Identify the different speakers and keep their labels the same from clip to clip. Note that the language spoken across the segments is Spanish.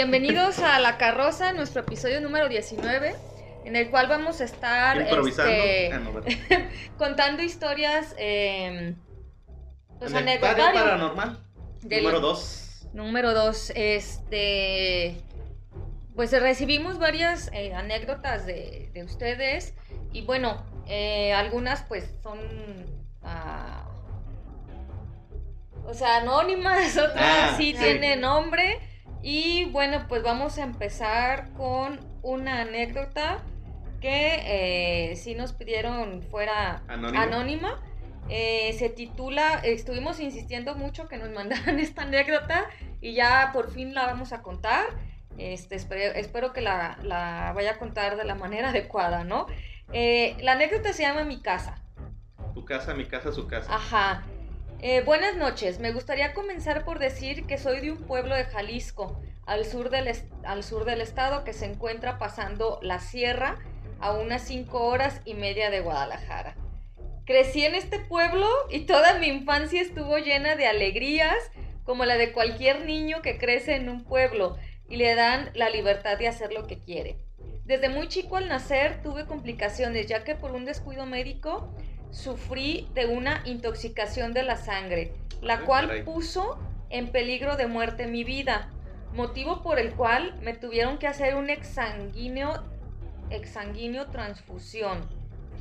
Speaker 1: Bienvenidos a La Carroza, nuestro episodio número 19, en el cual vamos a estar
Speaker 2: Improvisando.
Speaker 1: este,
Speaker 2: Ah,
Speaker 1: contando historias eh, pues,
Speaker 2: paranormal.
Speaker 1: Del-
Speaker 2: Número 2.
Speaker 1: Número dos, este. Pues recibimos varias eh, anécdotas de, de ustedes. Y bueno, eh, algunas pues son. ah, o sea, anónimas, otras
Speaker 2: Ah,
Speaker 1: sí,
Speaker 2: sí.
Speaker 1: tienen nombre. Y bueno, pues vamos a empezar con una anécdota que eh, sí nos pidieron fuera anónima. Eh, se titula, estuvimos insistiendo mucho que nos mandaran esta anécdota y ya por fin la vamos a contar. Este, espero, espero que la, la vaya a contar de la manera adecuada, ¿no? Eh, la anécdota se llama Mi casa.
Speaker 2: Tu casa, mi casa, su casa.
Speaker 1: Ajá. Eh, buenas noches. Me gustaría comenzar por decir que soy de un pueblo de Jalisco, al sur del, al sur del estado, que se encuentra pasando la sierra a unas cinco horas y media de Guadalajara. Crecí en este pueblo y toda mi infancia estuvo llena de alegrías, como la de cualquier niño que crece en un pueblo y le dan la libertad de hacer lo que quiere. Desde muy chico al nacer tuve complicaciones, ya que por un descuido médico sufrí de una intoxicación de la sangre, la cual
Speaker 2: caray.
Speaker 1: puso en peligro de muerte mi vida, motivo por el cual me tuvieron que hacer un exsanguíneo, exsanguíneo transfusión,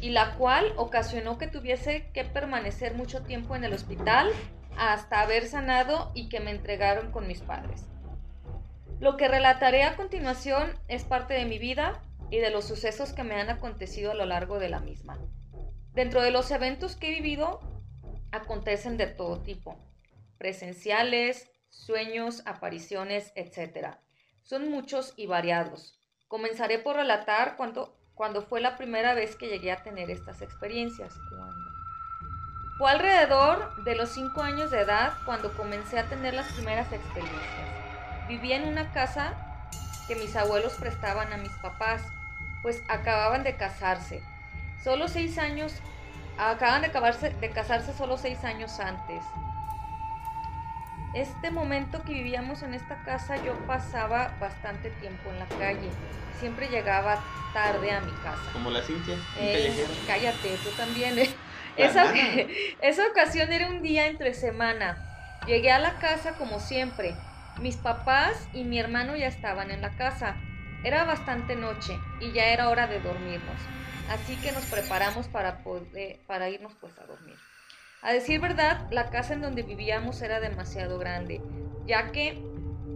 Speaker 1: y la cual ocasionó que tuviese que permanecer mucho tiempo en el hospital hasta haber sanado y que me entregaron con mis padres. Lo que relataré a continuación es parte de mi vida y de los sucesos que me han acontecido a lo largo de la misma. Dentro de los eventos que he vivido, acontecen de todo tipo, presenciales, sueños, apariciones, etc. Son muchos y variados. Comenzaré por relatar cuando, cuando fue la primera vez que llegué a tener estas experiencias. ¿Cuándo? Fue alrededor de los 5 años de edad cuando comencé a tener las primeras experiencias. Vivía en una casa que mis abuelos prestaban a mis papás, pues acababan de casarse. Solo seis años, acaban de, acabarse, de casarse solo seis años antes. Este momento que vivíamos en esta casa yo pasaba bastante tiempo en la calle. Siempre llegaba tarde a mi casa.
Speaker 2: Como la Cintia.
Speaker 1: Eh, cállate, tú también. eh. Esa, esa ocasión era un día entre semana. Llegué a la casa como siempre. Mis papás y mi hermano ya estaban en la casa. Era bastante noche y ya era hora de dormirnos. Así que nos preparamos para, para irnos pues a dormir. A decir verdad, la casa en donde vivíamos era demasiado grande, ya que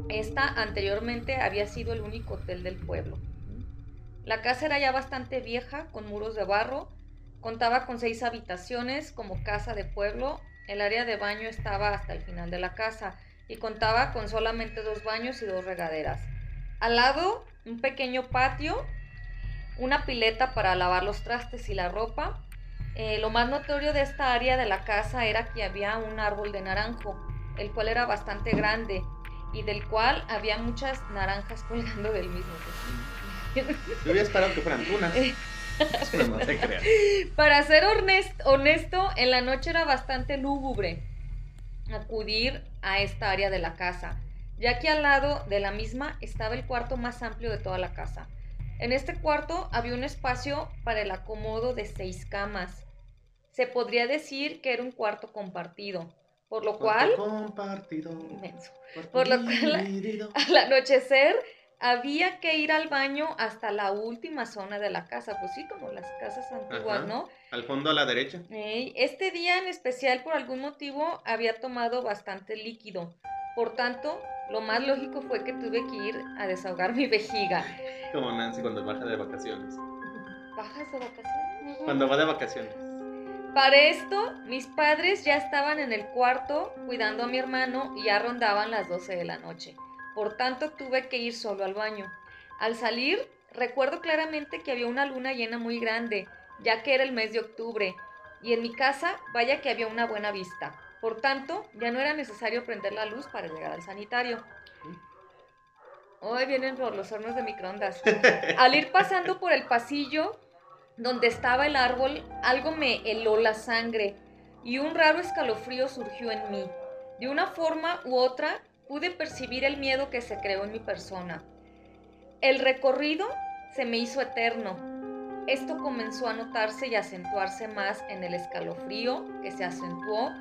Speaker 1: esta anteriormente había sido el único hotel del pueblo. La casa era ya bastante vieja, con muros de barro, contaba con seis habitaciones como casa de pueblo, el área de baño estaba hasta el final de la casa y contaba con solamente dos baños y dos regaderas. Al lado, un pequeño patio, una pileta para lavar los trastes y la ropa. Eh, lo más notorio de esta área de la casa era que había un árbol de naranjo, el cual era bastante grande y del cual había muchas naranjas colgando del mismo.
Speaker 2: Yo hubiera esperado que fueran tunas. No.
Speaker 1: Para ser honest- honesto, en la noche era bastante lúgubre acudir a esta área de la casa, ya que al lado de la misma estaba el cuarto más amplio de toda la casa. En este cuarto había un espacio para el acomodo de seis camas. Se podría decir que era un cuarto compartido, por lo cual,
Speaker 2: Compartido.
Speaker 1: Inmenso. Por lo cual- al anochecer había que ir al baño hasta la última zona de la casa, pues sí, como las casas antiguas,
Speaker 2: Ajá.
Speaker 1: ¿no?
Speaker 2: Al fondo a la derecha.
Speaker 1: Este día en especial, por algún motivo, había tomado bastante líquido. Por tanto, lo más lógico fue que tuve que ir a desahogar mi vejiga.
Speaker 2: Como Nancy cuando baja de vacaciones.
Speaker 1: ¿Bajas de vacaciones?
Speaker 2: Cuando va de vacaciones.
Speaker 1: Para esto, mis padres ya estaban en el cuarto cuidando a mi hermano y ya rondaban las 12 de la noche. Por tanto, tuve que ir solo al baño. Al salir, recuerdo claramente que había una luna llena muy grande, ya que era el mes de octubre, y en mi casa, vaya que había una buena vista. Por tanto, ya no era necesario prender la luz para llegar al sanitario. Hoy vienen por los hornos de microondas. Al ir pasando por el pasillo donde estaba el árbol, algo me heló la sangre y un raro escalofrío surgió en mí. De una forma u otra, pude percibir el miedo que se creó en mi persona. El recorrido se me hizo eterno. Esto comenzó a notarse y acentuarse más en el escalofrío, que se acentuó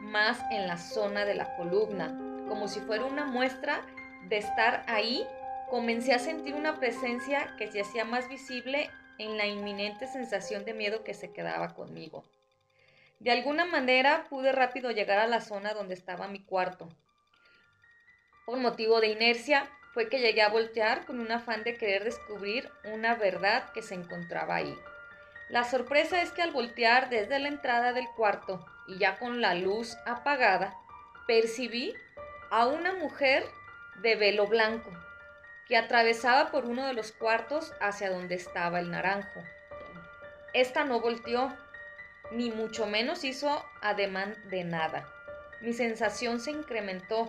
Speaker 1: más en la zona de la columna, como si fuera una muestra de estar ahí. Comencé a sentir una presencia que se hacía más visible en la inminente sensación de miedo que se quedaba conmigo. De alguna manera pude rápido llegar a la zona donde estaba mi cuarto. Por motivo de inercia, fue que llegué a voltear con un afán de querer descubrir una verdad que se encontraba ahí. La sorpresa es que al voltear desde la entrada del cuarto y ya con la luz apagada, percibí a una mujer de velo blanco que atravesaba por uno de los cuartos hacia donde estaba el naranjo. Esta no volteó, ni mucho menos hizo ademán de nada. Mi sensación se incrementó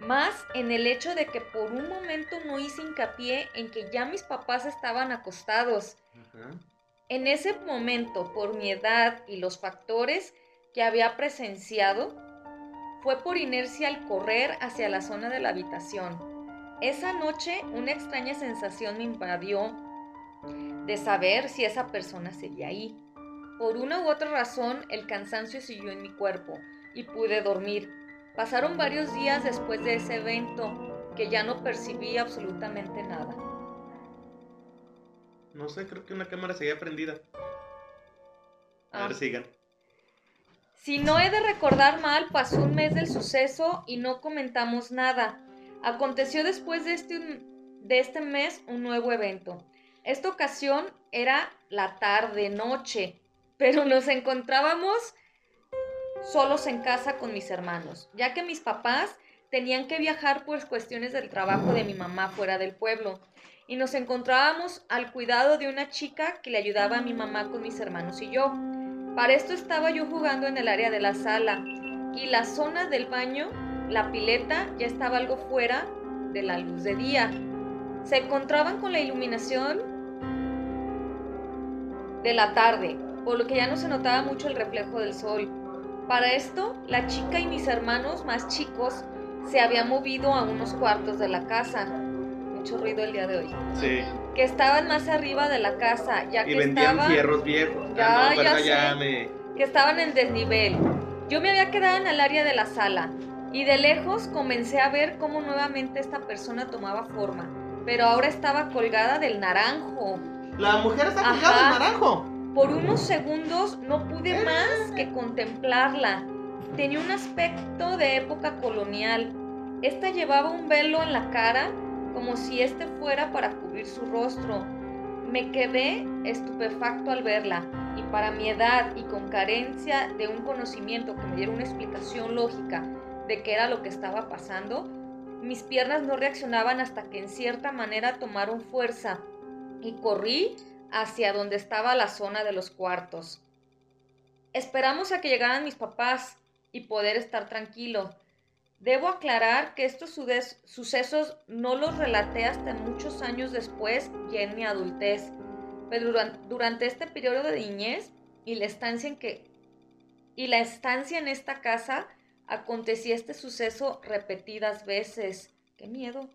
Speaker 1: más en el hecho de que por un momento no hice hincapié en que ya mis papás estaban acostados. En ese momento, por mi edad y los factores que había presenciado, fue por inercia al correr hacia la zona de la habitación. Esa noche una extraña sensación me invadió de saber si esa persona seguía ahí. Por una u otra razón, el cansancio siguió en mi cuerpo y pude dormir Pasaron varios días después de ese evento que ya no percibí absolutamente nada.
Speaker 2: No sé, creo que una cámara seguía prendida. A ver, ah. sigan.
Speaker 1: Si no he de recordar mal, pasó un mes del suceso y no comentamos nada. Aconteció después de este, de este mes un nuevo evento. Esta ocasión era la tarde-noche, pero nos encontrábamos solos en casa con mis hermanos, ya que mis papás tenían que viajar por cuestiones del trabajo de mi mamá fuera del pueblo y nos encontrábamos al cuidado de una chica que le ayudaba a mi mamá con mis hermanos y yo. Para esto estaba yo jugando en el área de la sala y la zona del baño, la pileta, ya estaba algo fuera de la luz de día. Se encontraban con la iluminación de la tarde, por lo que ya no se notaba mucho el reflejo del sol. Para esto, la chica y mis hermanos más chicos se habían movido a unos cuartos de la casa. Mucho ruido el día de hoy.
Speaker 2: Sí.
Speaker 1: Que estaban más arriba de la casa, ya
Speaker 2: y
Speaker 1: que
Speaker 2: vendían fierros viejos.
Speaker 1: Ya, ya, sé, Que estaban en desnivel. Yo me había quedado en el área de la sala y de lejos comencé a ver cómo nuevamente esta persona tomaba forma, pero ahora estaba colgada del naranjo.
Speaker 2: La mujer está colgada del naranjo.
Speaker 1: Por unos segundos no pude más que contemplarla. Tenía un aspecto de época colonial. Esta llevaba un velo en la cara como si este fuera para cubrir su rostro. Me quedé estupefacto al verla y para mi edad y con carencia de un conocimiento que me diera una explicación lógica de qué era lo que estaba pasando, mis piernas no reaccionaban hasta que en cierta manera tomaron fuerza y corrí hacia donde estaba la zona de los cuartos. Esperamos a que llegaran mis papás y poder estar tranquilo. Debo aclarar que estos sucesos no los relaté hasta muchos años después, ya en mi adultez, pero durante este periodo de niñez y la estancia en que y la estancia en esta casa acontecía este suceso repetidas veces. ¡Qué miedo!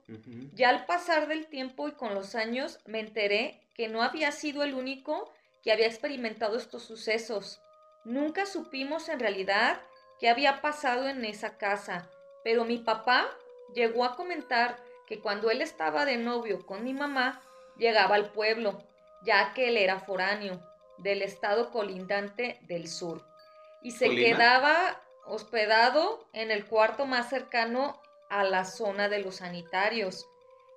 Speaker 1: Ya al pasar del tiempo y con los años me enteré que no había sido el único que había experimentado estos sucesos. Nunca supimos en realidad qué había pasado en esa casa, pero mi papá llegó a comentar que cuando él estaba de novio con mi mamá, llegaba al pueblo, ya que él era foráneo del estado colindante del sur, y se quedaba hospedado en el cuarto más cercano a la zona de los sanitarios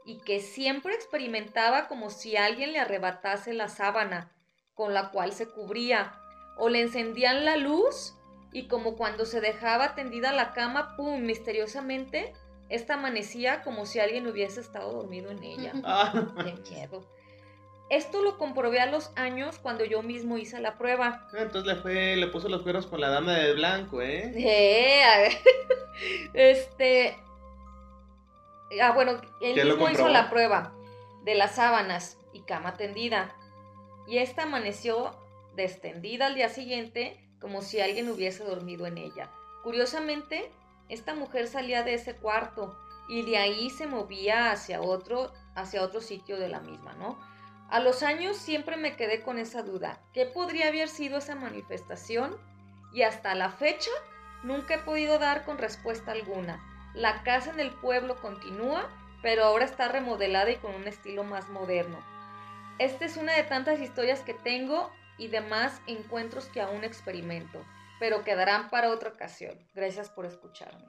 Speaker 1: y que siempre experimentaba como si alguien le arrebatase la sábana con la cual se cubría, o le encendían la luz y como cuando se dejaba tendida la cama, ¡pum!, misteriosamente, esta amanecía como si alguien hubiese estado dormido en ella. Ah. ¡Qué miedo! Esto lo comprobé a los años cuando yo mismo hice la prueba.
Speaker 2: Ah, entonces le fue, le puso los cueros con la dama de blanco, ¿eh?
Speaker 1: Eh, este, Ah, bueno, él mismo hizo la prueba de las sábanas y cama tendida. Y esta amaneció descendida al día siguiente como si alguien hubiese dormido en ella. Curiosamente, Esta mujer salía de ese cuarto y de ahí se movía hacia otro, hacia otro sitio de la misma, ¿no? A los años siempre me quedé con esa duda. ¿Qué podría haber sido esa manifestación? Y hasta la fecha nunca he podido dar con respuesta alguna. La casa en el pueblo continúa, pero ahora está remodelada y con un estilo más moderno. Esta es una de tantas historias que tengo y demás encuentros que aún experimento, pero quedarán para otra ocasión. Gracias por escucharme.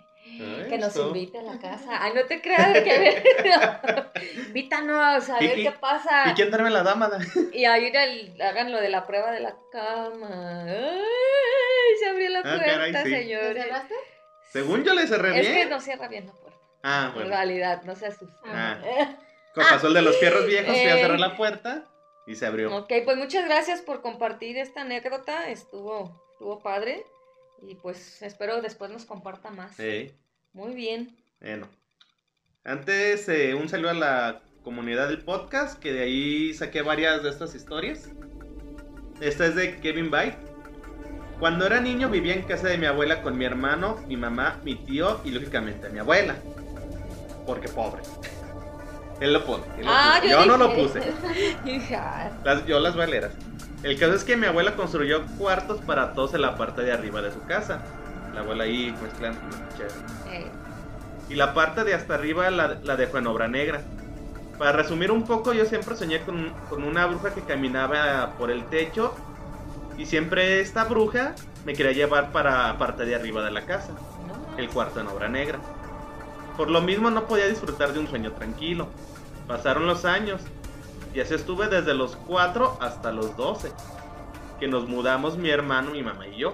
Speaker 1: que nos invite a la casa. Ay, no te creas que invítanos a ver qué pasa.
Speaker 2: ¿Y quién darme la dama?
Speaker 1: y ahí hagan lo de la prueba de la cama. Ay, se abrió la ah, puerta, señor.
Speaker 3: cerraste?
Speaker 2: Según yo le cerré bien.
Speaker 1: Es que no cierra bien la puerta.
Speaker 2: Ah, bueno.
Speaker 1: En realidad, no se asusta.
Speaker 2: Ah. Pasó el de los fierros viejos, fui a cerrar la puerta y se abrió.
Speaker 1: Ok, pues muchas gracias por compartir esta anécdota. Estuvo, estuvo padre. Y pues espero después nos comparta más.
Speaker 2: Sí.
Speaker 1: Muy bien.
Speaker 2: Bueno. Antes, eh, un saludo a la comunidad del podcast, que de ahí saqué varias de estas historias. Esta es de Kevin Byte. Cuando era niño vivía en casa de mi abuela con mi hermano, mi mamá, mi tío y lógicamente mi abuela. Porque pobre. Él lo pone.
Speaker 1: ah,
Speaker 2: Yo, no lo puse.
Speaker 1: Ah".
Speaker 2: las, yo las valeras. El caso es que mi abuela construyó cuartos para todos en la parte de arriba de su casa. La abuela ahí mezclando. Eh. Y la parte de hasta arriba la, la, dejó en obra negra. Para resumir un poco, yo siempre soñé con, con una bruja que caminaba por el techo. Y siempre esta bruja me quería llevar para la parte de arriba de la casa. El cuarto en obra negra. Por lo mismo no podía disfrutar de un sueño tranquilo. Pasaron los años y así estuve desde los 4 hasta los 12, que nos mudamos mi hermano, mi mamá y yo.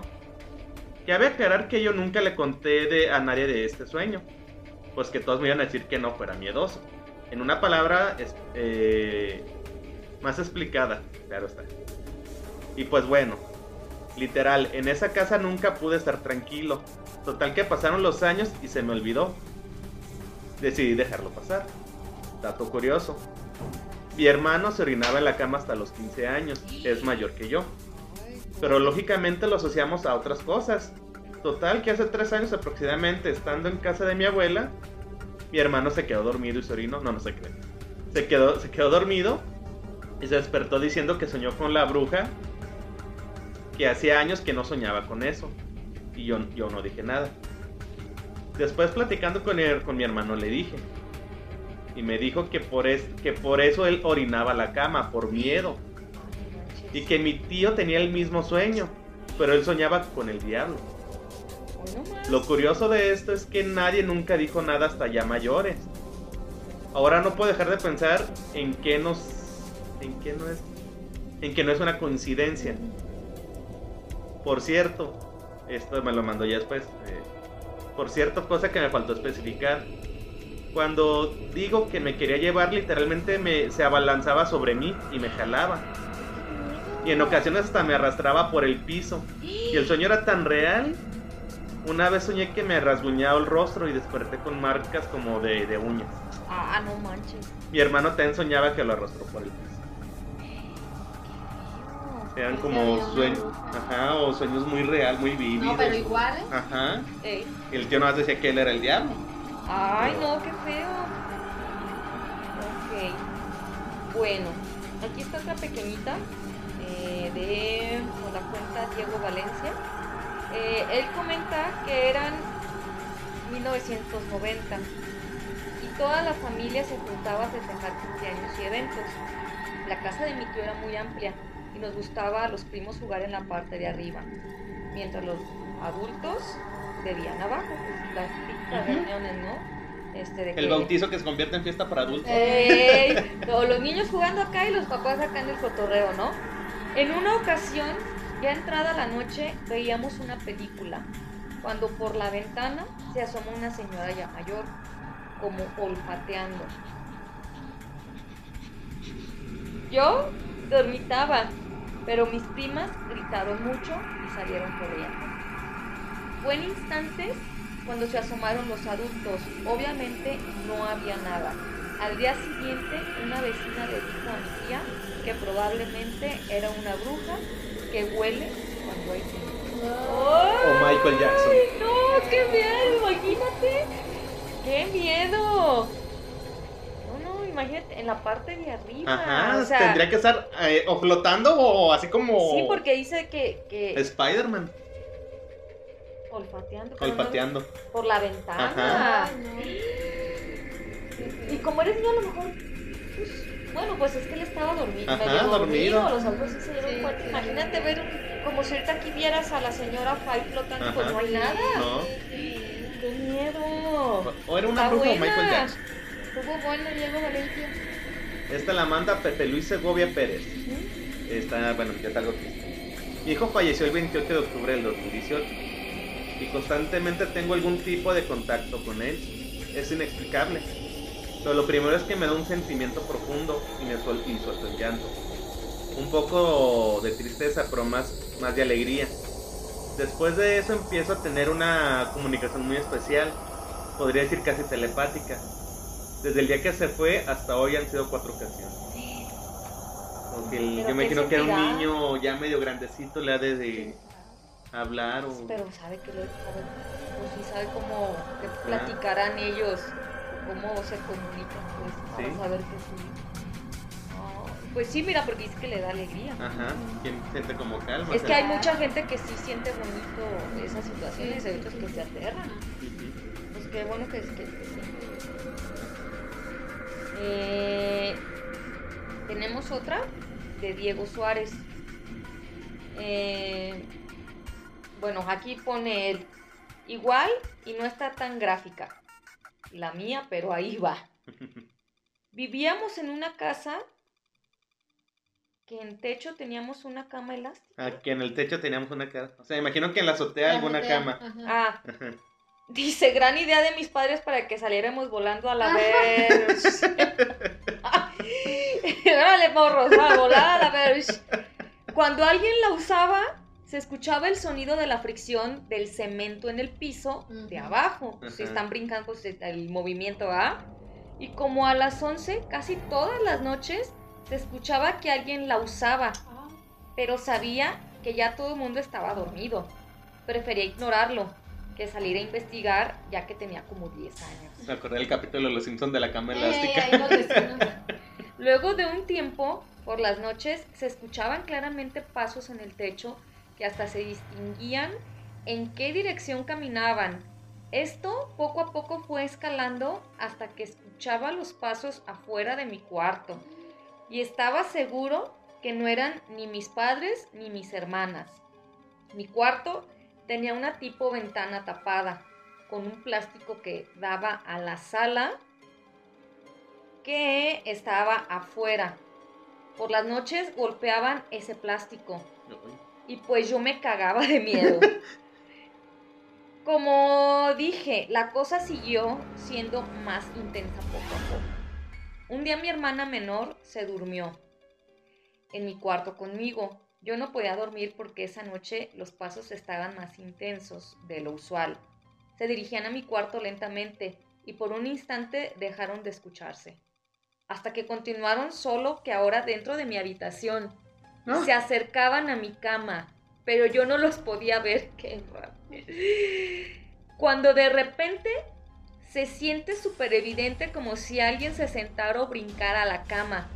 Speaker 2: Cabe aclarar que yo nunca le conté de, a nadie de este sueño, pues que todos me iban a decir que no fuera miedoso. En una palabra eh, más explicada, claro está. Y pues bueno, literal, en esa casa nunca pude estar tranquilo. Total que pasaron los años y se me olvidó decidí dejarlo pasar. Dato curioso. Mi hermano se orinaba en la cama hasta los 15 años, es mayor que yo. Pero lógicamente lo asociamos a otras cosas. Total que hace 3 años aproximadamente, estando en casa de mi abuela, mi hermano se quedó dormido y se orinó. No, no se cree. Se quedó, se quedó dormido y se despertó diciendo que soñó con la bruja, que hacía años que no soñaba con eso. Y yo, yo no dije nada. Después platicando con, él, con mi hermano le dije. Y me dijo que por, es, que por eso él orinaba la cama, por miedo. Y que mi tío tenía el mismo sueño, pero él soñaba con el diablo. Lo curioso de esto es que nadie nunca dijo nada hasta ya mayores. Ahora no puedo dejar de pensar en que nos en que no es en que no es una coincidencia. Por cierto, esto me lo mandó ya después. Eh, por cierto, cosa que me faltó especificar. Cuando digo que me quería llevar, literalmente me, se abalanzaba sobre mí y me jalaba. Y en ocasiones hasta me arrastraba por el piso. Y el sueño era tan real. Una vez soñé que me rasguñaba el rostro y desperté con marcas como de, de uñas.
Speaker 1: Ah, no manches.
Speaker 2: Mi hermano también soñaba que lo arrastró por el piso. Eran como sueños, ajá, o sueños muy real, muy vívidos.
Speaker 3: No, pero iguales.
Speaker 2: Ajá. El tío nomás decía que él era el diablo.
Speaker 1: Ay, no, qué feo. Ok. Bueno, aquí está otra pequeñita eh, de la cuenta Diego Valencia. Eh, él comenta que eran 1990 y toda la familia se juntaba a festejar cumpleaños y eventos. La casa de mi tío era muy amplia y nos gustaba a los primos jugar en la parte de arriba, mientras los adultos bebían abajo, pues las típicas reuniones, ¿no? Este,
Speaker 2: el bautizo que se convierte en fiesta para adultos.
Speaker 1: todos los niños jugando acá y los papás sacando el cotorreo, ¿no? En una ocasión, ya entrada la noche, veíamos una película, cuando por la ventana se asomó una señora ya mayor, como olfateando. Yo dormitaba, pero mis primas gritaron mucho y salieron corriendo. Fue en instantes cuando se asomaron los adultos. Obviamente no había nada. Al día siguiente, una vecina le dijo a mi tía que probablemente era una bruja que huele cuando hay
Speaker 2: o Michael Jackson.
Speaker 1: No, qué miedo, imagínate. Qué miedo. Imagínate, en la parte de arriba.
Speaker 2: Ajá, tendría que estar eh, o flotando o así como...
Speaker 1: Sí, porque dice que... que...
Speaker 2: Spider-Man.
Speaker 1: Olfateando.
Speaker 2: Olfateando.
Speaker 1: por la ventana. Ajá. Y como eres niño, a lo mejor bueno, pues es que él estaba dormido. Ajá, medio dormido. dormido. Los sí se dieron cuenta. Imagínate ver como si ahorita aquí vieras a la señora Fay flotando, pues no hay nada. No. ¡Qué miedo!
Speaker 2: O era una bruja o Michael Jackson.
Speaker 1: Estuvo bueno Diego Valencia.
Speaker 2: Esta la manda Pepe Luis Segovia Pérez. Está, bueno, ya está algo que... Mi hijo falleció el 28 de octubre del 2018 y constantemente tengo algún tipo de contacto con él. Es inexplicable. Pero lo primero es que me da un sentimiento profundo y me suelto, y suelto el llanto. Un poco de tristeza, pero más, más de alegría. Después de eso empiezo a tener una comunicación muy especial, podría decir casi telepática. Desde el día que se fue hasta hoy han sido cuatro ocasiones. Porque yo me imagino que era un niño ya medio grandecito, le ha de, hablar o...
Speaker 1: Pero sabe que lo pues sí sabe cómo platicarán ellos cómo se comunican, pues, para saber que sí. pues sí, mira, porque dice que le da alegría.
Speaker 2: Ajá, quien siente como calma.
Speaker 1: Es que hay mucha gente que sí siente bonito esas situaciones, hay otros que se aterran. Pues qué bueno que que, sí. Eh, tenemos otra de Diego Suárez. Eh, bueno, aquí pone él. Igual y no está tan gráfica la mía, pero ahí va. Vivíamos en una casa que en techo teníamos una cama elástica.
Speaker 2: Ah, que en el techo teníamos una cama. O sea, imagino que en la azotea alguna cama.
Speaker 1: Ah. Dice, gran idea de mis padres para que saliéramos volando a la vez. Órale, morros, va a volar a la vez. Cuando alguien la usaba, se escuchaba el sonido de la fricción del cemento en el piso de abajo. Si están brincando, pues el movimiento va. Y como a las 11, casi todas las noches, se escuchaba que alguien la usaba. Ah. Pero sabía que ya todo el mundo estaba dormido. Prefería ignorarlo que salir a investigar ya que tenía como 10 años.
Speaker 2: Me acordé del capítulo de Los Simpsons de la cama elástica.
Speaker 1: Luego de un tiempo, por las noches, se escuchaban claramente pasos en el techo que hasta se distinguían en qué dirección caminaban. Esto poco a poco fue escalando hasta que escuchaba los pasos afuera de mi cuarto y estaba seguro que no eran ni mis padres ni mis hermanas. Mi cuarto tenía una tipo ventana tapada con un plástico que daba a la sala que estaba afuera. Por las noches golpeaban ese plástico y pues yo me cagaba de miedo. Como dije, la cosa siguió siendo más intensa poco a poco. Un día mi hermana menor se durmió en mi cuarto conmigo. Yo no podía dormir porque esa noche los pasos estaban más intensos de lo usual. Se dirigían a mi cuarto lentamente y por un instante dejaron de escucharse. Hasta que continuaron solo que ahora dentro de mi habitación se acercaban a mi cama, pero yo no los podía ver. Qué Cuando de repente se siente súper evidente como si alguien se sentara o brincara a la cama.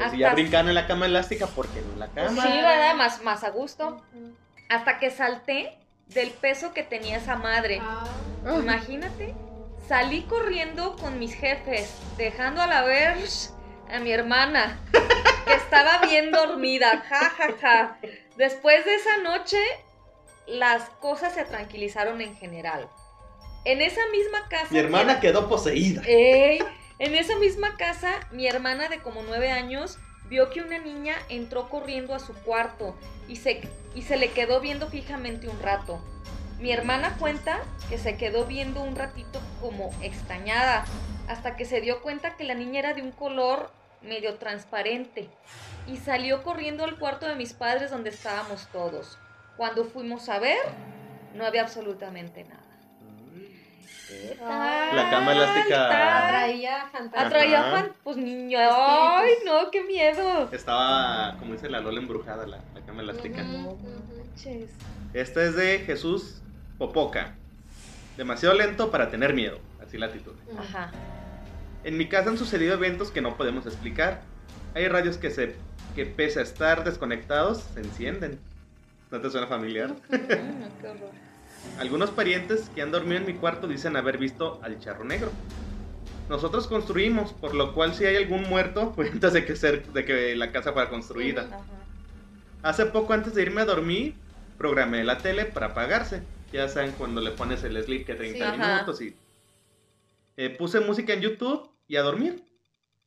Speaker 2: Pues si ya brincaron en la cama elástica, porque no en la pues cama?
Speaker 1: sí, ¿verdad? Más, más a gusto. Hasta que salté del peso que tenía esa madre. Ah. Imagínate. Salí corriendo con mis jefes, dejando a la verge a mi hermana, que estaba bien dormida, ja, ja, ja. Después de esa noche, las cosas se tranquilizaron en general. En esa misma casa...
Speaker 2: Mi hermana quedó poseída.
Speaker 1: En esa misma casa, mi hermana de como nueve años vio que una niña entró corriendo a su cuarto y se, y se le quedó viendo fijamente un rato. Mi hermana cuenta que se quedó viendo un ratito como extrañada, hasta que se dio cuenta que la niña era de un color medio transparente y salió corriendo al cuarto de mis padres donde estábamos todos. Cuando fuimos a ver, no había absolutamente nada.
Speaker 2: La cama elástica.
Speaker 3: Atraía fantasmas.
Speaker 1: Atraía fan... Pues niño, ay, no, qué miedo.
Speaker 2: Estaba, como dice la Lola embrujada, la, la cama elástica.
Speaker 3: Ujú.
Speaker 2: Esta es de Jesús Popoca. Demasiado lento para tener miedo. Así la titula.
Speaker 1: Ajá.
Speaker 2: En mi casa han sucedido eventos que no podemos explicar. Hay radios que se que pese a estar desconectados, se encienden. ¿No te suena familiar?
Speaker 1: Qué horror.
Speaker 2: Algunos parientes que han dormido en mi cuarto dicen haber visto al charro negro. Nosotros construimos, por lo cual si hay algún muerto, fue antes de que, ser, de que la casa fuera construida.
Speaker 1: Ajá.
Speaker 2: Hace poco antes de irme a dormir, programé la tele para apagarse. Ya saben cuando le pones el sleep que 30
Speaker 3: Sí.
Speaker 1: Ajá.
Speaker 2: minutos y... Eh, puse música en YouTube y a dormir.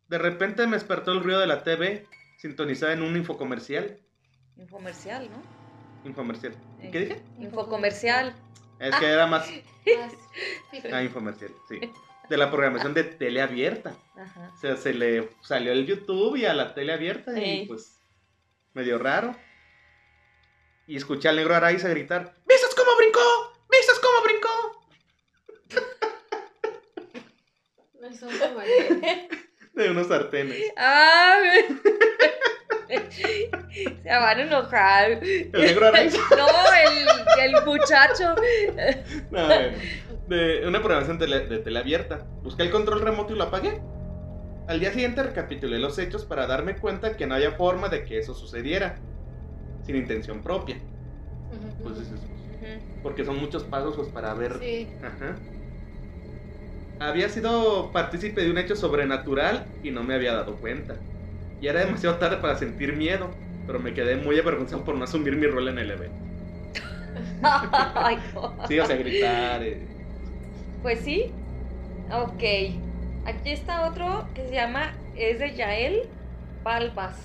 Speaker 2: De repente me despertó el ruido de la TV sintonizada en un infocomercial.
Speaker 1: Infomercial, ¿no?
Speaker 2: Infomercial.
Speaker 1: Eh.
Speaker 2: ¿Qué dije?
Speaker 1: Infocomercial.
Speaker 2: Es que era más... Ah, infomercial, sí. De la programación de tele abierta.
Speaker 1: Ajá.
Speaker 2: O sea, se le salió el YouTube y a la tele abierta y pues medio raro. Y escuché al negro Araiza gritar, ¿Vistas cómo brincó? ¿Vistas cómo brincó?
Speaker 3: No es un camarero.
Speaker 2: De unos sartenes.
Speaker 1: Ah, se van a enojar.
Speaker 2: El negro Araiza.
Speaker 1: No, el, el muchacho.
Speaker 2: No, de una programación tele- de tele abierta. Busqué el control remoto y lo apagué. Al día siguiente recapitulé los hechos para darme cuenta que no había forma de que eso sucediera. Sin intención propia.
Speaker 3: Ujú,
Speaker 2: Pues es
Speaker 3: ujú.
Speaker 2: eso. Porque son muchos pasos pues, para ver
Speaker 3: Sí.
Speaker 2: Ajá. Había sido partícipe de un hecho sobrenatural y no me había dado cuenta. Y era demasiado tarde para sentir miedo, pero me quedé muy avergonzado por no asumir mi rol en el evento. Sí, o sea, gritar. eh.
Speaker 1: Pues sí. Ok. Aquí está otro que se llama, es de Yael Balbas.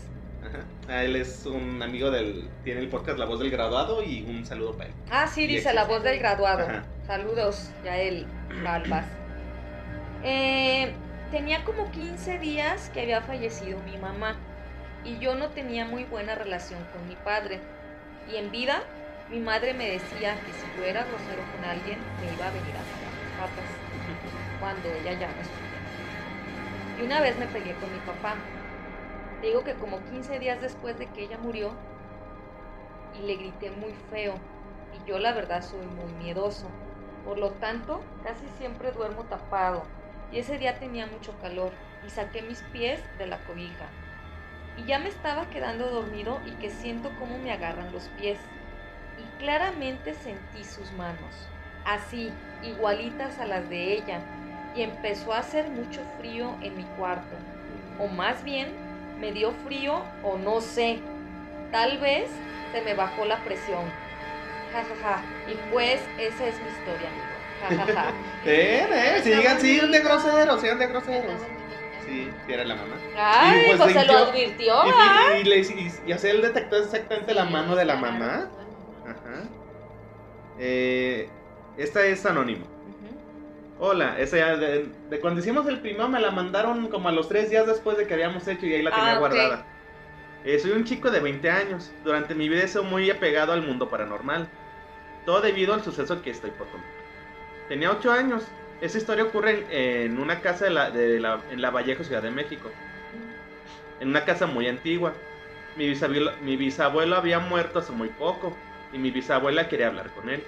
Speaker 2: Ajá. Ah, él es un amigo del. Tiene el podcast La Voz del Graduado y un saludo para él.
Speaker 1: Ah, sí, dice la voz del graduado.
Speaker 2: Ajá.
Speaker 1: Saludos, Yael Balbas. Eh, tenía como 15 días que había fallecido mi mamá y yo no tenía muy buena relación con mi padre. Y en vida, mi madre me decía que si yo era grosero con alguien, me iba a venir a jalar las patas cuando ella ya no estuviera. Y una vez me pegué con mi papá. Digo que como 15 días después de que ella murió, y le grité muy feo. Y yo la verdad soy muy miedoso. Por lo tanto, casi siempre duermo tapado. Y ese día tenía mucho calor y saqué mis pies de la cobija. Y ya me estaba quedando dormido y que siento cómo me agarran los pies. Y claramente sentí sus manos, así, igualitas a las de ella. Y empezó a hacer mucho frío en mi cuarto. O más bien, me dio frío o no sé. Tal vez se me bajó la presión. Ja, ja, ja. Y pues esa es mi historia, amigo. Ja, ja, ja.
Speaker 2: Eh, eh, sigan, sigan de groseros, sigan de groseros. Sí, sí, era la mamá.
Speaker 1: Ay,
Speaker 2: Y, pues,
Speaker 1: pues, se lo advirtió,
Speaker 2: Y, y, y y- él detectó exactamente la
Speaker 3: Sí,
Speaker 2: mano de la mamá. Ajá. Eh, esta es anónimo. Hola, esa ya de, de cuando hicimos el primero me la mandaron como a los tres días después de que habíamos hecho y ahí la tenía
Speaker 1: Ah,
Speaker 2: guardada. Eh, soy un chico de 20 años. Durante mi vida he sido muy apegado al mundo paranormal. Todo debido al suceso que estoy por contar. Tenía 8 años. Esa historia ocurre en, en una casa de la, de la- en La Vallejo, Ciudad de México. En una casa muy antigua. Mi bisabuelo, mi bisabuelo había muerto hace muy poco y mi bisabuela quería hablar con él.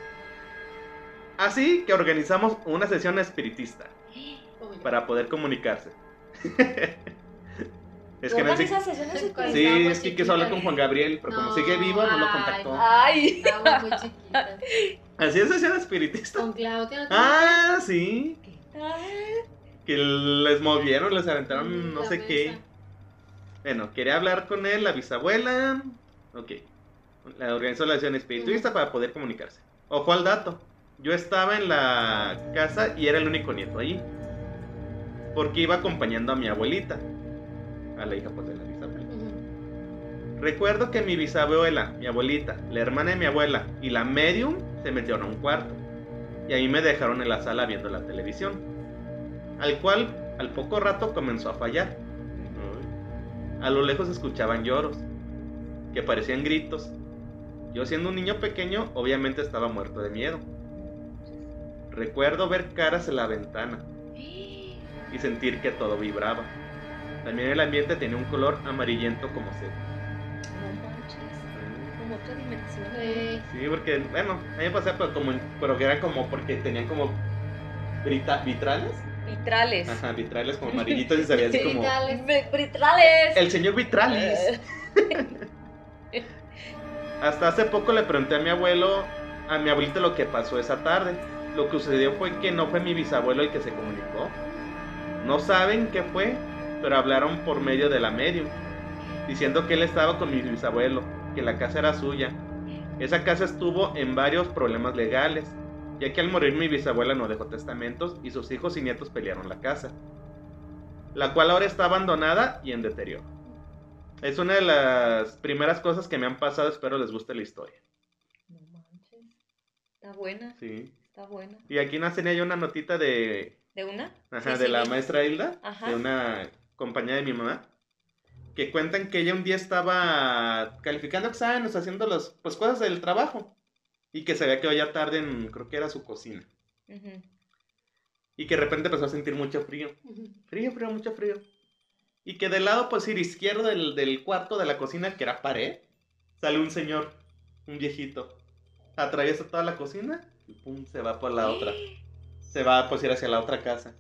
Speaker 2: Así que organizamos una sesión espiritista para poder comunicarse. es
Speaker 1: ¿Tú
Speaker 2: que no sé-
Speaker 3: Sí,
Speaker 2: es que quiso hablar con
Speaker 3: chiquita.
Speaker 2: Juan Gabriel, pero como sigue vivo no lo contactó.
Speaker 1: Ay.
Speaker 3: Muy chiquitas.
Speaker 2: Así es sesión espiritista.
Speaker 3: Con Claudia. ¿no te
Speaker 2: Ah, sí. Que les movieron, les aventaron
Speaker 3: Mm,
Speaker 2: no
Speaker 3: la
Speaker 2: sé qué. Bueno, quería hablar con él, la bisabuela. Ok. La organizó la sesión espiritista para poder comunicarse. Ojo al dato. Yo estaba en la casa y era el único nieto ahí. Porque iba acompañando a mi abuelita. A la hija pues Recuerdo que mi bisabuela, mi abuelita, la hermana de mi abuela y la medium se metieron a un cuarto. Y ahí me dejaron en la sala viendo la televisión. Al cual, al poco rato comenzó a fallar. A lo lejos escuchaban lloros, que parecían gritos. Yo siendo un niño pequeño, obviamente estaba muerto de miedo. Recuerdo ver caras en la ventana y sentir que todo vibraba. También el ambiente tenía un color amarillento como sed.
Speaker 1: Como otra dimensión.
Speaker 3: Sí.
Speaker 2: Sí, porque, bueno, a mí me pasaba, pero, como, pero que eran como porque tenían como brita- vitrales.
Speaker 1: Vitrales.
Speaker 2: Ajá, vitrales como amarillitos y se veía así como.
Speaker 1: Vitrales.
Speaker 2: El señor Vitralis.
Speaker 1: Eh,
Speaker 2: Hasta hace poco le pregunté a mi abuelo, a mi abuelito lo que pasó esa tarde. Lo que sucedió fue que no fue mi bisabuelo el que se comunicó. No saben qué fue, pero hablaron por medio de la medium, diciendo que él estaba con mi bisabuelo, que la casa era suya. Esa casa estuvo en varios problemas legales, ya que al morir mi bisabuela no dejó testamentos y sus hijos y nietos pelearon la casa, la cual ahora está abandonada y en deterioro. Es una de las primeras cosas que me han pasado, espero les guste la historia.
Speaker 1: No manches. Está buena.
Speaker 2: Sí.
Speaker 1: Está buena.
Speaker 2: Y aquí nos tenía yo una notita de,
Speaker 1: ¿De una?
Speaker 2: ajá,
Speaker 1: Sí,
Speaker 2: de
Speaker 1: sí,
Speaker 2: la maestra Hilda,
Speaker 1: Ajá.
Speaker 2: de una compañía de mi mamá, que cuentan que ella un día estaba calificando exámenes, haciendo las pues, cosas del trabajo, y que se había quedado ya tarde en, creo que era su cocina, y que de repente empezó a sentir mucho frío, frío, frío, mucho frío, y que del lado, pues, ir izquierdo del, del cuarto de la cocina, que era pared, sale un señor, un viejito, atraviesa toda la cocina, y pum, se va por la otra. se va pues ir hacia la otra casa.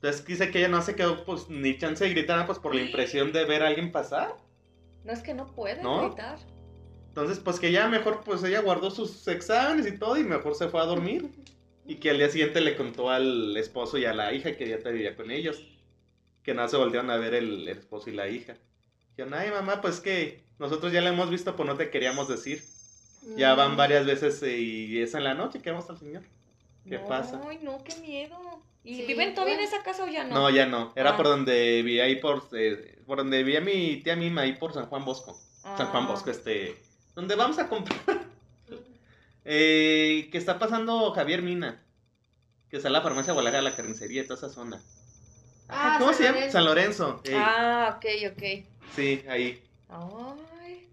Speaker 2: Entonces dice que ella no se quedó pues ni chance de gritar pues por la impresión de ver a alguien pasar.
Speaker 1: No es que no puede
Speaker 2: ¿No?
Speaker 1: gritar.
Speaker 2: Entonces pues que ya mejor pues ella guardó sus exámenes y todo y mejor se fue a dormir. Y que al día siguiente le contó al esposo y a la hija que ya te vivía con ellos. Que nada se volvieron a ver el, el esposo y la hija. Dijeron, ay mamá, pues que nosotros ya la hemos visto, pues no te queríamos decir. Ya van
Speaker 3: Mm.
Speaker 2: varias veces eh, y es en la noche que vamos al señor. ¿Qué
Speaker 1: no,
Speaker 2: pasa?
Speaker 1: Ay, no, qué miedo. ¿Y
Speaker 3: Sí,
Speaker 1: viven todavía en
Speaker 3: bueno.
Speaker 1: esa casa o ya no?
Speaker 2: No, ya no. Era
Speaker 1: Ah.
Speaker 2: por donde vi ahí por, eh, por donde vi a mi tía Mima, ahí por San Juan Bosco. San Juan
Speaker 1: Ah.
Speaker 2: Bosco, este, donde vamos a comprar. Eh, que está pasando Javier Mina, que está en la farmacia Guadalajara, la carnicería, toda esa zona.
Speaker 3: Ah,
Speaker 2: ¿Cómo
Speaker 3: San
Speaker 2: se llama?
Speaker 3: Lorenzo.
Speaker 2: San Lorenzo. Ey,
Speaker 1: Ah, ok, ok.
Speaker 2: Sí, ahí.
Speaker 1: Ay.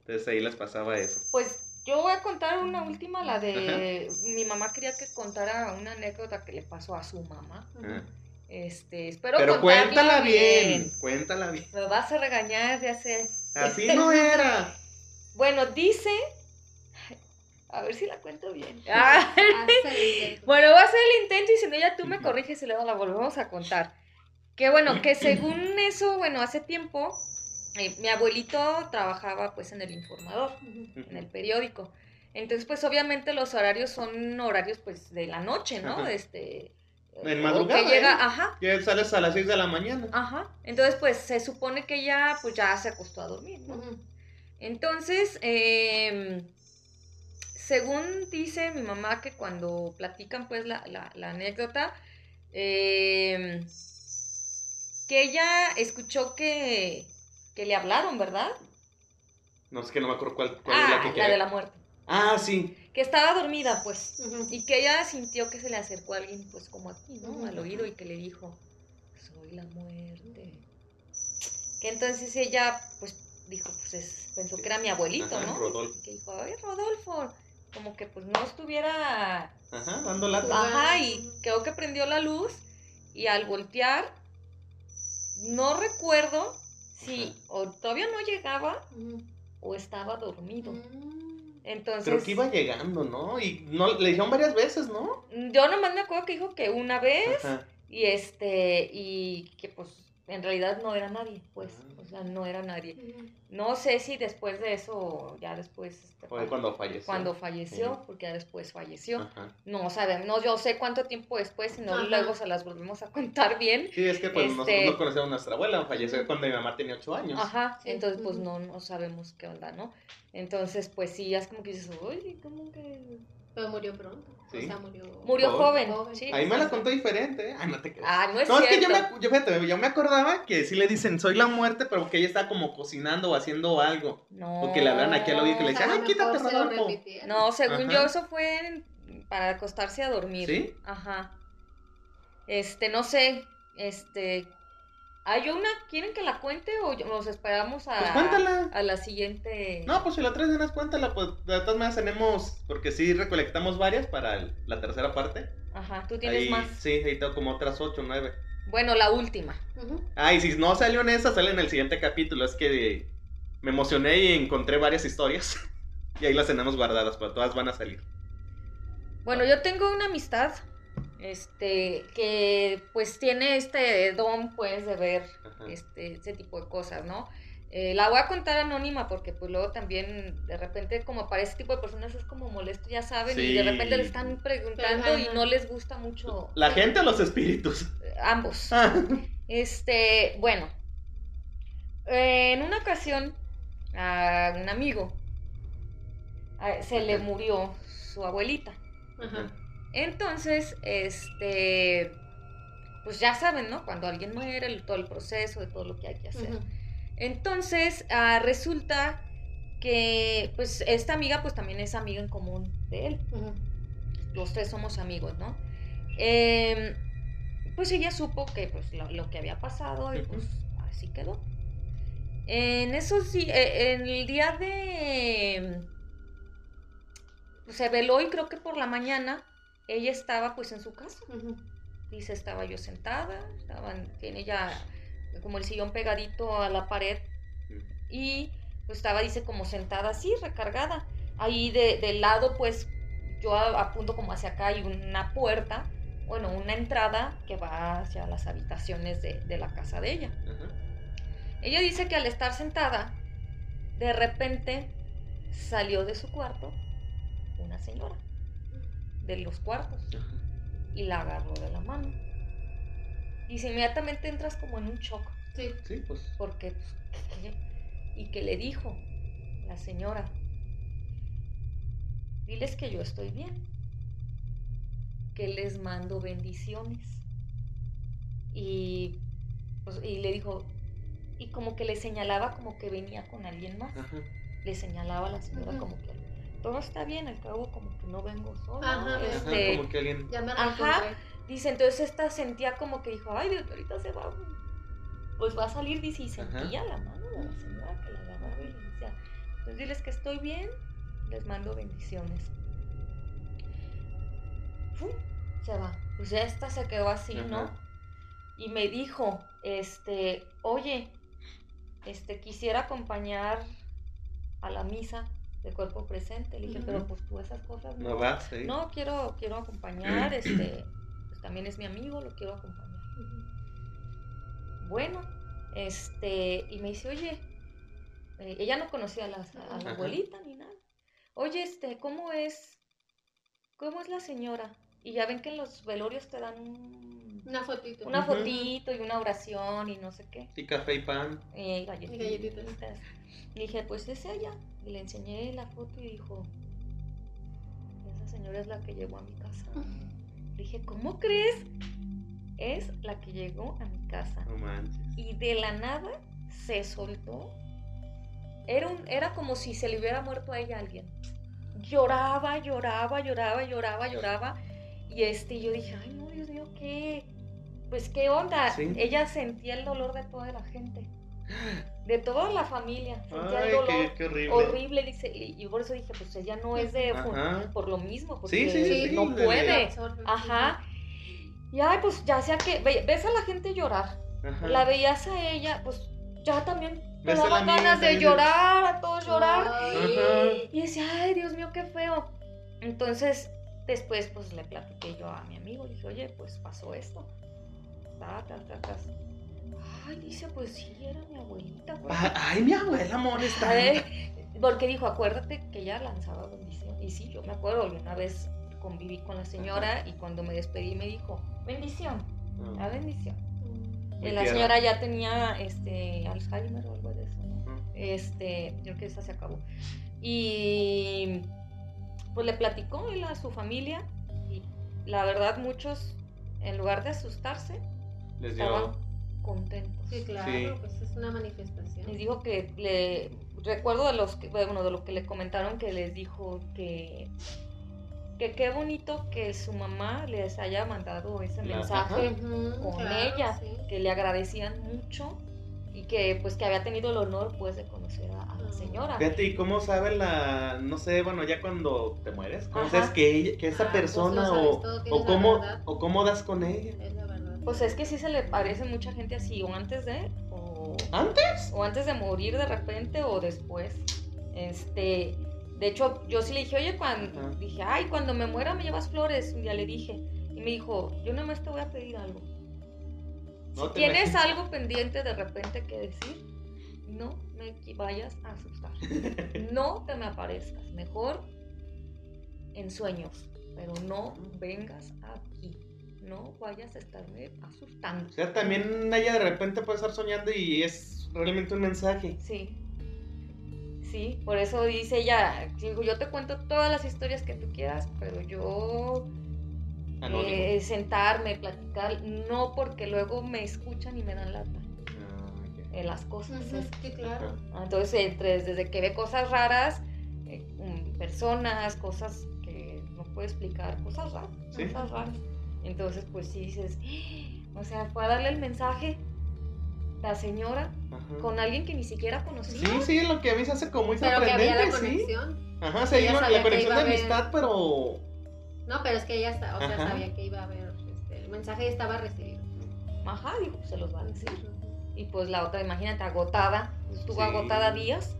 Speaker 2: Entonces ahí les pasaba eso.
Speaker 1: Pues yo voy a contar una última, la de mi mamá quería que contara una anécdota que le pasó a su mamá. Este, espero
Speaker 2: Pero cuéntala bien, cuéntala bien.
Speaker 1: Me vas a regañar, ya sé.
Speaker 2: Así no era.
Speaker 1: Bueno, dice. A ver si la cuento bien. Ah. Bueno, voy a hacer el intento y si no, ya tú me corriges y luego la volvemos a contar. Que bueno, que según eso, bueno, hace tiempo, eh, mi abuelito trabajaba pues en el informador, en el periódico. Entonces, pues obviamente los horarios son horarios pues de la noche, ¿no?
Speaker 2: Ajá.
Speaker 1: Este.
Speaker 2: En
Speaker 1: o
Speaker 2: madrugada,
Speaker 1: Que llega,
Speaker 2: ¿eh?
Speaker 1: ajá,
Speaker 2: Ya sales a las 6 de la mañana.
Speaker 1: ajá. Entonces, pues se supone que ya, pues ya se acostó a dormir. Entonces, em, según dice mi mamá que cuando platican pues la, la- la anécdota, em, que ella escuchó que, que le hablaron, ¿verdad?
Speaker 2: No es que no me acuerdo cuál, cuál
Speaker 1: Ah,
Speaker 2: es la
Speaker 1: la,
Speaker 2: que
Speaker 1: de
Speaker 2: quiere.
Speaker 1: la muerte.
Speaker 2: Ah, sí.
Speaker 1: Que estaba dormida pues. Y que ella sintió que se le acercó alguien pues como a ti, ¿no? Al oído y que le dijo, soy la muerte. Que entonces ella pues dijo, pues es- pensó que era mi abuelito,
Speaker 2: Ajá,
Speaker 1: ¿no?
Speaker 2: Rodolfo.
Speaker 1: que dijo, ay, Rodolfo, como que pues no estuviera,
Speaker 2: Ajá, dando lata.
Speaker 1: ajá, y creo que prendió la luz y al voltear, no recuerdo
Speaker 2: Ajá.
Speaker 1: o todavía no llegaba o estaba dormido.
Speaker 3: Mm.
Speaker 1: Entonces,
Speaker 2: Creo que iba llegando, ¿no? Y no, le dijeron varias veces, ¿no?
Speaker 1: yo nomás me acuerdo que dijo que una vez
Speaker 2: Ajá.
Speaker 1: y este, y que pues en realidad no era nadie, pues,
Speaker 2: Ah.
Speaker 1: O sea, no era nadie. No sé si después de eso, ya después, este,
Speaker 2: Fue cuando falleció.
Speaker 1: cuando falleció,
Speaker 2: Sí.
Speaker 1: porque ya después falleció.
Speaker 2: Ajá.
Speaker 1: No sabemos, no, yo sé cuánto tiempo después, si no
Speaker 3: Ajá.
Speaker 1: luego se las volvemos a contar bien.
Speaker 2: Sí, es que pues
Speaker 1: Este-
Speaker 2: nosotros no conocíamos a nuestra abuela, falleció cuando mi mamá tenía ocho años.
Speaker 1: Ajá,
Speaker 3: Sí,
Speaker 1: entonces pues no, no sabemos qué onda, ¿no? Entonces pues sí, es como que dices, oye, ¿cómo que...?
Speaker 3: Pero murió pronto.
Speaker 2: Sí.
Speaker 3: O sea, murió.
Speaker 1: Murió
Speaker 2: Joven.
Speaker 1: joven,
Speaker 3: Joven.
Speaker 1: sí.
Speaker 2: Ahí me la contó diferente, ¿eh? Ay, no te creas.
Speaker 1: Ah, no es
Speaker 2: no, es que yo
Speaker 1: cierto.
Speaker 2: me, yo, fíjate, yo me acordaba que sí le dicen soy la muerte, pero que ella estaba como cocinando o haciendo algo.
Speaker 1: No.
Speaker 2: O que le hablan aquí al oído y que le dicen, ay, quítate,
Speaker 3: se
Speaker 2: Rodolfo.
Speaker 3: repitieron.
Speaker 1: No, según
Speaker 2: Ajá.
Speaker 1: yo eso fue para acostarse a dormir.
Speaker 2: ¿Sí?
Speaker 1: Ajá. Este, no sé, este... Hay una, ¿quieren que la cuente o nos esperamos a,
Speaker 2: Pues cuéntala.
Speaker 1: a la siguiente?
Speaker 2: No, pues si la traes de unas cuéntala, pues de todas maneras tenemos, porque sí recolectamos varias para el- la tercera parte.
Speaker 1: Ajá, tú tienes
Speaker 2: Ahí,
Speaker 1: más.
Speaker 2: Sí, ahí tengo como otras ocho, o nueve.
Speaker 1: Bueno, la última.
Speaker 2: Ah, y si no salió en esa, sale en el siguiente capítulo. Es que me emocioné y encontré varias historias. y ahí las tenemos guardadas, pero todas van a salir.
Speaker 1: Bueno, yo tengo una amistad, este, que pues tiene este don, pues, de ver
Speaker 2: Ajá.
Speaker 1: este, ese tipo de cosas, ¿no? Eh, la voy a contar anónima porque pues luego también de repente como para ese tipo de personas es como molesto, ya saben, y de repente le están preguntando y no les gusta mucho
Speaker 2: ¿La gente o los espíritus?
Speaker 1: ambos.
Speaker 2: Ah,
Speaker 1: Este, bueno, eh, en una ocasión a un amigo a- se le murió su abuelita.
Speaker 3: Ajá.
Speaker 1: Entonces, este, pues ya saben, ¿no? Cuando alguien muere, el- todo el proceso de todo lo que hay que hacer. Entonces, ah, resulta que, pues, esta amiga, pues también es amiga en común de él. Los tres somos amigos, ¿no? Em, pues ella supo que, pues, lo, lo que había pasado y, pues, así quedó. En esos di- eh, en el día de... pues, se veló y creo que por la mañana ella estaba, pues, en su casa. Dice, estaba yo sentada, estaban, tiene ya como el sillón pegadito a la pared y pues estaba, dice, como sentada así, recargada. Ahí de, del lado, pues yo apunto como hacia acá hay una puerta, bueno, una entrada que va hacia las habitaciones de, de la casa de ella. Ella dice que al estar sentada, de repente salió de su cuarto una señora de los cuartos
Speaker 2: Ajá.
Speaker 1: y la agarró de la mano. Dice, inmediatamente entras como en un shock,
Speaker 3: Sí.
Speaker 2: Sí, pues.
Speaker 1: porque, pues, ¿qué? y que le dijo la señora, diles que yo estoy bien, que les mando bendiciones. Y, pues, y le dijo, y como que le señalaba como que venía con alguien más.
Speaker 2: Ajá.
Speaker 1: Le señalaba a la señora como que todo está bien, al cabo como no vengo sola.
Speaker 3: Ajá,
Speaker 1: este,
Speaker 2: Ajá, como que alguien.
Speaker 3: Ya me
Speaker 1: Ajá. Dice, entonces esta sentía como que dijo, ay, Dios, ahorita se va, pues va a salir, dice, y sentía la mano de la señora que la agarraba y le decía, entonces diles que estoy bien, les mando bendiciones. ¡Fum! Se va. Pues ya esta se quedó así, ¿no? Y me dijo, este, oye, este, quisiera acompañar a la misa de cuerpo presente. Le dije, pero pues tú esas cosas
Speaker 2: No vas, sí.
Speaker 1: no, quiero, quiero acompañar, este, pues también es mi amigo, lo quiero acompañar. Bueno, este, y me dice, oye, eh, ella no conocía a la, a la
Speaker 2: Ajá.
Speaker 1: abuelita ni nada. Oye, este, ¿cómo es? ¿Cómo es la señora? Y ya ven que en los velorios te dan un-
Speaker 3: Una fotito.
Speaker 1: una fotito y una oración y no sé qué.
Speaker 2: Y café y pan.
Speaker 1: Galletitas.
Speaker 3: Y galletitas.
Speaker 1: Y dije, pues es ella. Y le enseñé la foto y dijo, esa señora es la que llegó a mi casa. Le dije, ¿cómo crees? Es la que llegó a mi casa.
Speaker 2: No manches.
Speaker 1: Y de la nada se soltó. Era, un, era como si se le hubiera muerto a ella alguien. Lloraba, lloraba, lloraba, lloraba, lloraba. Y este, yo dije, ay no, Dios mío, ¿qué? Pues qué onda.
Speaker 2: Sí.
Speaker 1: Ella sentía el dolor de toda la gente. De toda la familia. Sentía
Speaker 2: Ay,
Speaker 1: el dolor
Speaker 2: qué, qué horrible.
Speaker 1: horrible. Dice, y, por eso dije, pues ella no es de
Speaker 2: Ajá.
Speaker 1: por lo mismo, porque
Speaker 2: Sí, sí, sí, sí,
Speaker 1: no
Speaker 2: de-
Speaker 1: puede. Ajá. Y ay, pues ya sea que ve- ves a la gente llorar,
Speaker 2: Ajá.
Speaker 1: la veías a ella, pues ya también te daban ganas de
Speaker 2: también
Speaker 1: llorar, a todos llorar.
Speaker 3: Ay.
Speaker 1: Y decía, ay, Dios mío, qué feo. Entonces, después, pues le platiqué yo a mi amigo, le dije, oye, pues pasó esto. Ta, ta, ta, ta. Ay, dice, pues sí, era mi abuelita. güey".
Speaker 2: Ay, ay, mi abuela molesta.
Speaker 1: Porque dijo, acuérdate que ella lanzaba bendición. Y sí, yo me acuerdo, una vez conviví con la señora y cuando me despedí me dijo, bendición, la bendición.
Speaker 3: Mm.
Speaker 1: Y
Speaker 2: Muy
Speaker 1: la señora ya tenía este Alzheimer o algo de eso, ¿no?
Speaker 2: Ujú.
Speaker 1: Este, creo que esa se acabó. Y pues le platicó él a su familia y la verdad muchos, en lugar de asustarse,
Speaker 2: Les
Speaker 1: estaban
Speaker 2: dio.
Speaker 1: Contentos.
Speaker 3: Sí, claro,
Speaker 2: Sí.
Speaker 3: pues es una manifestación.
Speaker 1: Les dijo que le recuerdo de los que bueno de lo que le comentaron que les dijo que que qué bonito que su mamá les haya mandado ese
Speaker 2: La-
Speaker 1: mensaje con
Speaker 3: claro,
Speaker 1: ella,
Speaker 3: sí.
Speaker 1: que le agradecían mucho y que pues que había tenido el honor pues de conocer a, a la
Speaker 3: Ah.
Speaker 1: señora.
Speaker 2: Fíjate, ¿y cómo sabe la, no sé, bueno, ya cuando te mueres, cómo
Speaker 1: Ajá.
Speaker 2: sabes que, ella- que esa
Speaker 3: Ah, pues,
Speaker 2: persona o,
Speaker 3: todo,
Speaker 2: o cómo,
Speaker 3: verdad.
Speaker 2: o cómo das con ella?
Speaker 1: Pues es que sí se le parece mucha gente así, o antes de, o,
Speaker 2: ¿Antes?
Speaker 1: o antes de morir de repente, o después. Este, de hecho, yo sí le dije, oye, cuando, dije, ay, cuando me muera me llevas flores, día le dije. Y me dijo, yo nada más te voy a pedir algo.
Speaker 2: No
Speaker 1: si tienes algo pendiente de repente que decir, no me vayas a asustar. No te me aparezcas. Mejor en sueños, pero no vengas aquí. No vayas a estarme asustando.
Speaker 2: O sea, también ella de repente puede estar soñando y es realmente un mensaje.
Speaker 1: Sí. Sí, por eso dice ella, digo, yo te cuento todas las historias que tú quieras, pero yo eh, sentarme, platicar, no porque luego me escuchan y me dan lata
Speaker 2: Ah,
Speaker 1: eh, las cosas. Es-
Speaker 3: claro.
Speaker 1: Ah, Entonces, entre, desde que ve cosas raras, eh, personas, cosas que no puede explicar, cosas raras,
Speaker 2: Sí.
Speaker 1: cosas raras. Entonces, pues sí dices, o sea, fue a darle el mensaje la señora
Speaker 2: Ajá.
Speaker 1: con alguien que ni siquiera conocía.
Speaker 2: Sí, sí, lo que a mí se hace como muy
Speaker 3: Pero que había la
Speaker 2: sorprendente, sí. Ajá, sí,
Speaker 3: Ella
Speaker 2: la, conexión
Speaker 3: iba
Speaker 2: de amistad, pero...
Speaker 3: No, pero es que ella, sa- o sea,
Speaker 2: Ajá.
Speaker 3: sabía que iba a haber. este, el mensaje estaba recibido.
Speaker 1: Ajá, dijo, se los va a decir. Y pues la otra, imagínate, agotada, estuvo
Speaker 2: Sí.
Speaker 1: agotada días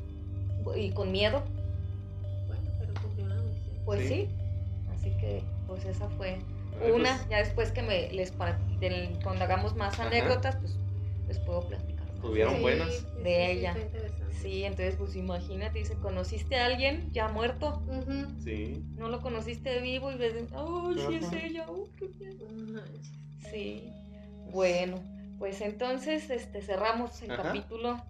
Speaker 1: y con miedo,
Speaker 3: Bueno, pero cumplió una misión.
Speaker 1: pues
Speaker 2: Sí.
Speaker 1: sí. Así que, pues esa fue Una.
Speaker 2: pues,
Speaker 1: Ya después que me les para- del- cuando hagamos más
Speaker 2: Ajá.
Speaker 1: anécdotas, pues les puedo platicar. más.
Speaker 2: Tuvieron
Speaker 3: Sí,
Speaker 2: buenas.
Speaker 1: De
Speaker 3: sí,
Speaker 1: ella. Sí, entonces pues imagínate, dice, ¿conociste a alguien ya muerto?
Speaker 2: Sí.
Speaker 1: No lo conociste vivo y ves, ¡ay, sí es ella! ¡oh, qué bien! Sí. Bueno, pues entonces este, cerramos el
Speaker 2: Ajá.
Speaker 1: capítulo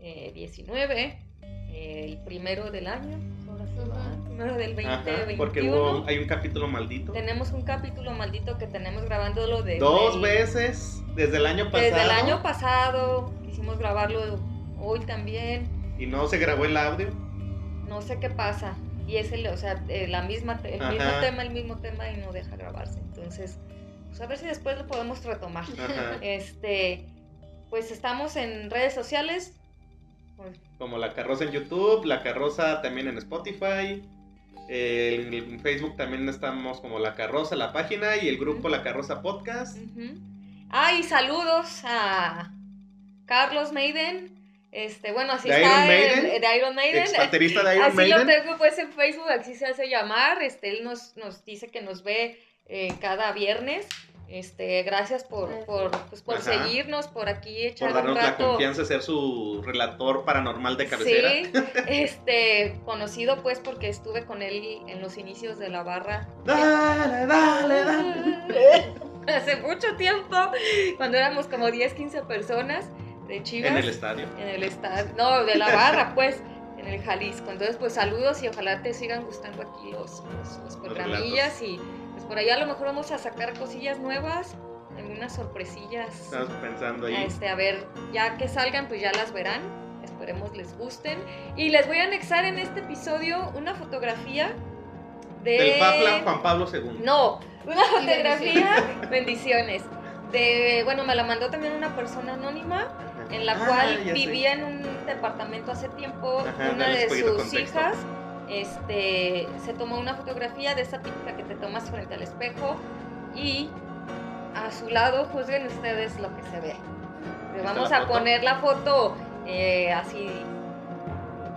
Speaker 1: eh, 19, eh, el primero del año,
Speaker 3: Ajá.
Speaker 1: primero del
Speaker 2: Ajá,
Speaker 1: 2021.
Speaker 2: porque hubo, hay un capítulo maldito.
Speaker 1: Tenemos un capítulo maldito que tenemos grabándolo de
Speaker 2: Dos veces desde el año pasado.
Speaker 1: Desde el año pasado, quisimos grabarlo hoy también,
Speaker 2: Y no se grabó el audio.
Speaker 1: no sé qué pasa. Y es el, o sea, eh, la misma, el mismo
Speaker 2: Ajá.
Speaker 1: tema, el mismo tema y no deja grabarse. Entonces, pues a ver si después lo podemos retomar.
Speaker 2: Ajá.
Speaker 1: Este, pues estamos en redes sociales.
Speaker 2: Como la carroza en YouTube, la carroza también en Spotify. eh, en Facebook también estamos como la carroza, la página y el grupo La Carroza Podcast.
Speaker 1: ujú. Ah, y saludos a Carlos Maiden. Este, bueno, así
Speaker 2: ¿De
Speaker 1: está
Speaker 2: Iron
Speaker 1: el- de Iron Maiden.
Speaker 2: Ex baterista de Iron
Speaker 1: así
Speaker 2: Maiden.
Speaker 1: lo tengo pues en Facebook, así se hace llamar. Este, él nos, nos dice que nos ve eh, cada viernes. Este, gracias por, por, pues, por seguirnos, por aquí echar
Speaker 2: Por darnos
Speaker 1: un
Speaker 2: la
Speaker 1: rato.
Speaker 2: confianza de ser su relator paranormal de cabecera.
Speaker 1: Sí, este, conocido pues porque estuve con él en los inicios de la barra.
Speaker 2: Dale, dale, dale.
Speaker 1: Hace mucho tiempo, cuando éramos como 10, 15 personas de Chivas.
Speaker 2: En el estadio.
Speaker 1: En el estadio, no, de la barra, pues, en el Jalisco. Entonces, pues saludos y ojalá te sigan gustando aquí los, los, los programillas y pues por allá a lo mejor vamos a sacar cosillas nuevas, algunas sorpresillas.
Speaker 2: Estamos pensando ahí.
Speaker 1: Este, a ver, ya que salgan, pues ya las verán. Esperemos les gusten. Y les voy a anexar en este episodio una fotografía de.
Speaker 2: Del Papa Juan Pablo II.
Speaker 1: No, una fotografía, bendiciones. De, bueno, me la mandó también una persona anónima en la
Speaker 2: Ah,
Speaker 1: cual
Speaker 2: ya sé.
Speaker 1: vivía en un departamento hace tiempo.
Speaker 2: Ajá,
Speaker 1: una de sus
Speaker 2: contexto.
Speaker 1: hijas este, se tomó una fotografía de esa típica que te tomas frente al espejo y a su lado juzguen ustedes lo que se ve. Le
Speaker 2: ¿Está
Speaker 1: vamos a
Speaker 2: foto?
Speaker 1: poner la foto eh, así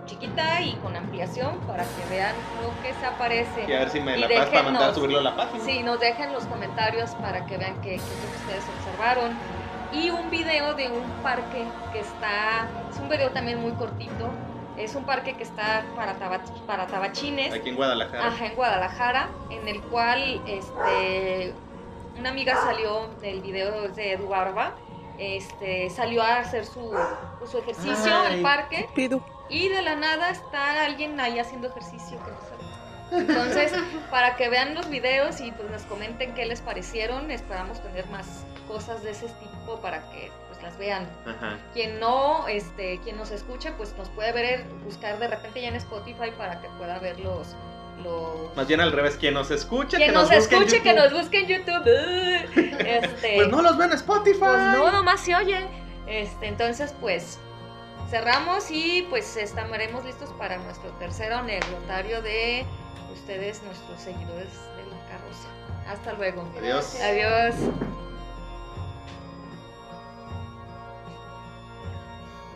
Speaker 1: chiquita y con ampliación para que vean lo que se aparece.
Speaker 2: Y a ver si me
Speaker 1: Y
Speaker 2: la pasas para mandar subirlo a la página.
Speaker 1: Sí, nos dejen los comentarios para que vean qué es lo que ustedes observaron. Y un video de un parque que está, es un video también muy cortito, es un parque que está para, taba- para tabachines,
Speaker 2: Aquí en Guadalajara.
Speaker 1: ajá, en Guadalajara, en el cual este, una amiga salió del video de Edu Barba, este, salió a hacer su, pues, su ejercicio
Speaker 2: Ay.
Speaker 1: al parque
Speaker 4: Pido.
Speaker 1: y de la nada está alguien ahí haciendo ejercicio. que no sabe. Entonces, para que vean los videos y pues nos comenten qué les parecieron, esperamos tener más cosas de ese tipo para que las vean.
Speaker 2: Ajá.
Speaker 1: Quien no, este, quien nos escuche, pues nos puede ver, buscar de repente ya en Spotify para que pueda ver los, lo
Speaker 2: Más bien al revés, quien nos escuche,
Speaker 1: quien
Speaker 2: que
Speaker 1: nos, escuche, que nos busque en YouTube. Este,
Speaker 2: Pues no los ven en Spotify.
Speaker 1: Pues no, nomás se oye. Este, entonces, pues cerramos y pues estaremos listos para nuestro tercer anecdotario de ustedes, nuestros seguidores de la carroza. Hasta luego.
Speaker 2: Adiós.
Speaker 1: Adiós.